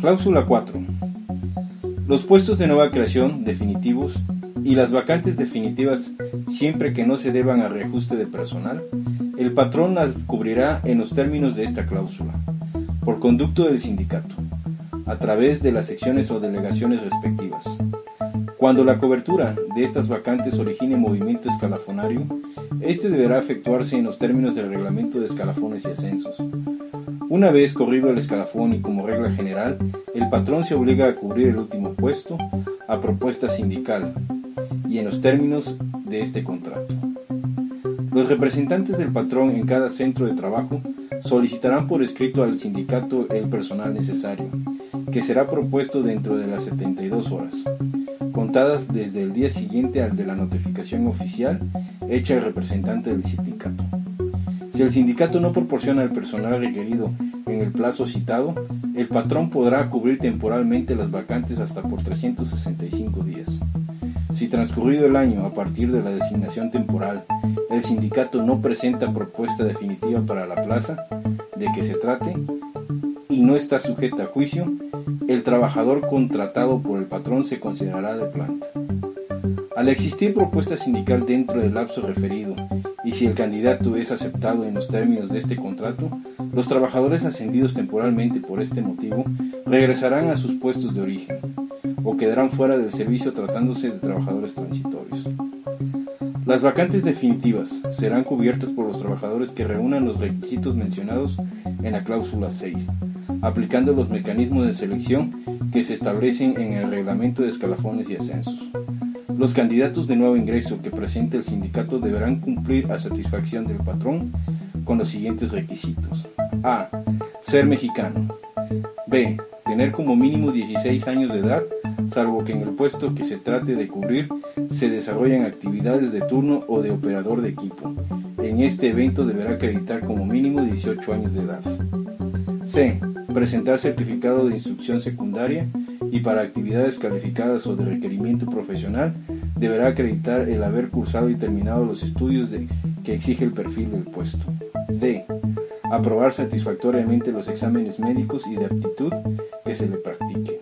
Cláusula 4. Los puestos de nueva creación definitivos y las vacantes definitivas siempre que no se deban a reajuste de personal, el patrón las cubrirá en los términos de esta cláusula, por conducto del sindicato, a través de las secciones o delegaciones respectivas. Cuando la cobertura de estas vacantes origine movimiento escalafonario, este deberá efectuarse en los términos del reglamento de escalafones y ascensos. Una vez corrido el escalafón y como regla general, el patrón se obliga a cubrir el último puesto a propuesta sindical y en los términos de este contrato. Los representantes del patrón en cada centro de trabajo solicitarán por escrito al sindicato el personal necesario, que será propuesto dentro de las 72 horas, contadas desde el día siguiente al de la notificación oficial hecha el representante del sindicato. Si el sindicato no proporciona el personal requerido en el plazo citado, el patrón podrá cubrir temporalmente las vacantes hasta por 365 días. Si transcurrido el año a partir de la designación temporal, el sindicato no presenta propuesta definitiva para la plaza de que se trate y no está sujeta a juicio, el trabajador contratado por el patrón se considerará de planta. Al existir propuesta sindical dentro del lapso referido y si el candidato es aceptado en los términos de este contrato, los trabajadores ascendidos temporalmente por este motivo regresarán a sus puestos de origen o quedarán fuera del servicio tratándose de trabajadores transitorios. Las vacantes definitivas serán cubiertas por los trabajadores que reúnan los requisitos mencionados en la cláusula 6, aplicando los mecanismos de selección que se establecen en el reglamento de escalafones y ascensos. Los candidatos de nuevo ingreso que presente el sindicato deberán cumplir a satisfacción del patrón con los siguientes requisitos. A. Ser mexicano. B. Tener como mínimo 16 años de edad, salvo que en el puesto que se trate de cubrir se desarrollen actividades de turno o de operador de equipo. En este evento deberá acreditar como mínimo 18 años de edad. C. Presentar certificado de instrucción secundaria y para actividades calificadas o de requerimiento profesional deberá acreditar el haber cursado y terminado los estudios de, que exige el perfil del puesto. D. Aprobar satisfactoriamente los exámenes médicos y de aptitud que se le practique.